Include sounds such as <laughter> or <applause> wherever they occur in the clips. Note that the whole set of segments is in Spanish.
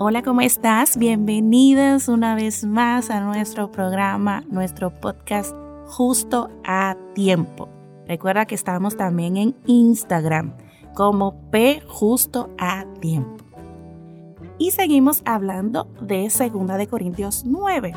Hola, ¿cómo estás? Bienvenidas una vez más a nuestro programa, nuestro podcast Justo a Tiempo. Recuerda que estamos también en Instagram como P Justo a Tiempo. Y seguimos hablando de 2 de Corintios 9.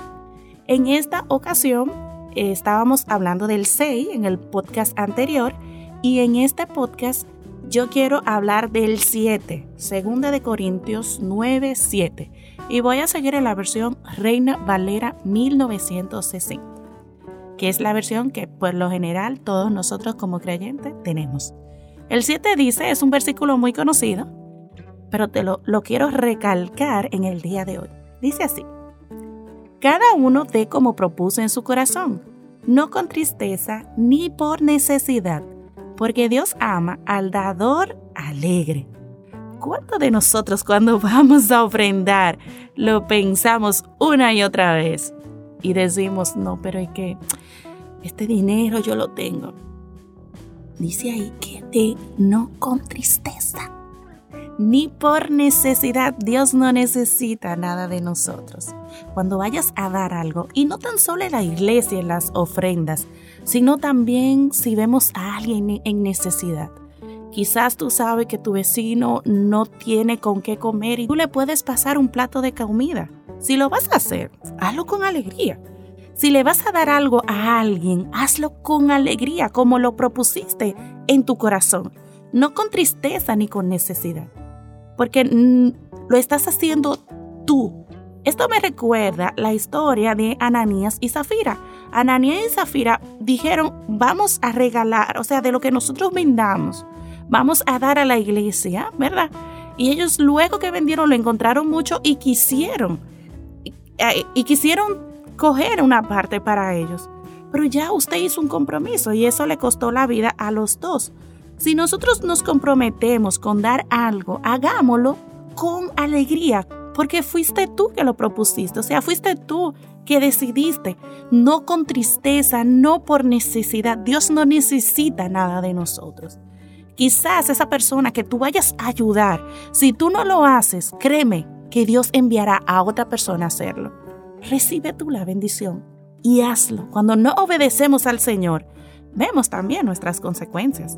En esta ocasión eh, estábamos hablando del 6 en el podcast anterior y en este podcast yo quiero hablar del 7, segunda de Corintios 9, 7. Y voy a seguir en la versión Reina Valera 1960, que es la versión que por lo general todos nosotros como creyentes tenemos. El 7 dice, es un versículo muy conocido, pero te lo, lo quiero recalcar en el día de hoy. Dice así, cada uno dé como propuso en su corazón, no con tristeza ni por necesidad porque Dios ama al dador alegre. ¿Cuánto de nosotros cuando <laughs> vamos a ofrendar lo pensamos una y otra vez? Y decimos, no, pero es que este dinero yo lo tengo. Dice ahí que de no con tristeza, ni por necesidad. Dios no necesita nada de nosotros. Cuando vayas a dar algo, y no tan solo en la iglesia, en las ofrendas, sino también si vemos a alguien en necesidad. Quizás tú sabes que tu vecino no tiene con qué comer y tú le puedes pasar un plato de comida. Si lo vas a hacer, hazlo con alegría. Si le vas a dar algo a alguien, hazlo con alegría, como lo propusiste en tu corazón, no con tristeza ni con necesidad, porque mm, lo estás haciendo tú. Esto me recuerda la historia de Ananías y Zafira. Ananías y Zafira dijeron, vamos a regalar, o sea, de lo que nosotros vendamos, vamos a dar a la iglesia, ¿verdad? Y ellos luego que vendieron lo encontraron mucho y quisieron, y, y quisieron coger una parte para ellos. Pero ya usted hizo un compromiso y eso le costó la vida a los dos. Si nosotros nos comprometemos con dar algo, hagámoslo con alegría, porque fuiste tú que lo propusiste, o sea, fuiste tú que decidiste, no con tristeza, no por necesidad. Dios no necesita nada de nosotros. Quizás esa persona que tú vayas a ayudar, si tú no lo haces, créeme que Dios enviará a otra persona a hacerlo. Recibe tú la bendición y hazlo. Cuando no obedecemos al Señor, vemos también nuestras consecuencias.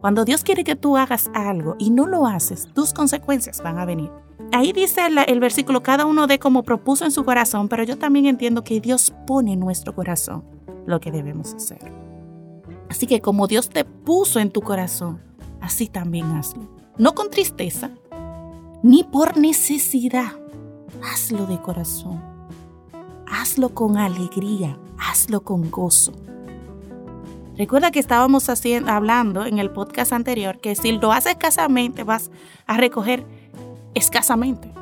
Cuando Dios quiere que tú hagas algo y no lo haces, tus consecuencias van a venir. Ahí dice el, versículo, cada uno de como propuso en su corazón, pero yo también entiendo que Dios pone en nuestro corazón lo que debemos hacer. Así que como Dios te puso en tu corazón, así también hazlo. No con tristeza, ni por necesidad. Hazlo de corazón. Hazlo con alegría, hazlo con gozo. Recuerda que estábamos haciendo, hablando en el podcast anterior que si lo haces escasamente vas a recoger escasamente.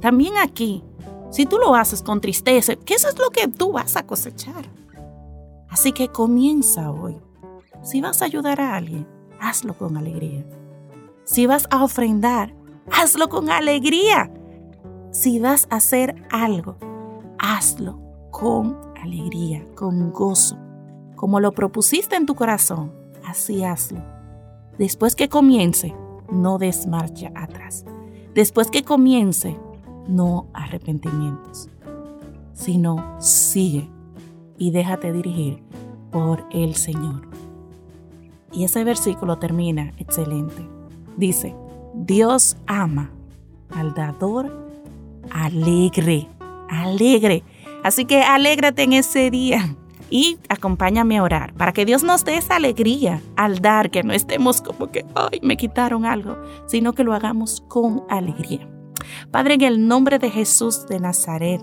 También aquí, si tú lo haces con tristeza, que eso es lo que tú vas a cosechar. Así que comienza hoy. Si vas a ayudar a alguien, hazlo con alegría. Si vas a ofrendar, hazlo con alegría. Si vas a hacer algo, hazlo con alegría, con gozo. Como lo propusiste en tu corazón, así hazlo. Después que comience, no des marcha atrás. Después que comience, no arrepentimientos, sino sigue y déjate dirigir por el Señor. Y ese versículo termina excelente. Dice, Dios ama al dador alegre, alegre. Así que alégrate en ese día y acompáñame a orar para que Dios nos dé esa alegría al dar, que no estemos como que, ay, me quitaron algo, sino que lo hagamos con alegría. Padre, en el nombre de Jesús de Nazaret,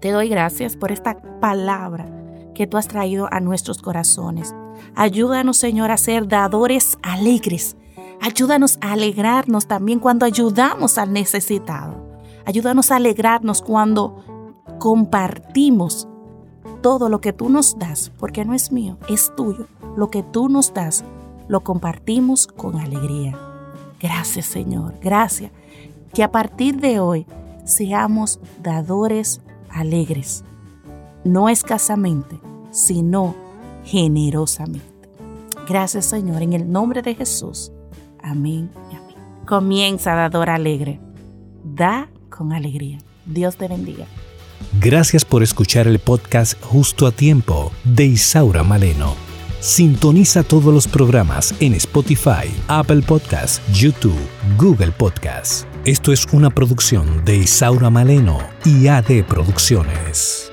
te doy gracias por esta palabra que tú has traído a nuestros corazones. Ayúdanos, Señor, a ser dadores alegres. Ayúdanos a alegrarnos también cuando ayudamos al necesitado. Ayúdanos a alegrarnos cuando compartimos todo lo que tú nos das, porque no es mío, es tuyo, lo que tú nos das, lo compartimos con alegría. Gracias Señor, gracias. Que a partir de hoy seamos dadores alegres, no escasamente, sino generosamente. Gracias Señor, en el nombre de Jesús. Amén amén. Comienza, dador alegre. Da con alegría. Dios te bendiga. Gracias por escuchar el podcast Justo a Tiempo de Isaura Maleno. Sintoniza todos los programas en Spotify, Apple Podcasts, YouTube, Google Podcasts. Esto es una producción de Isaura Maleno y AD Producciones.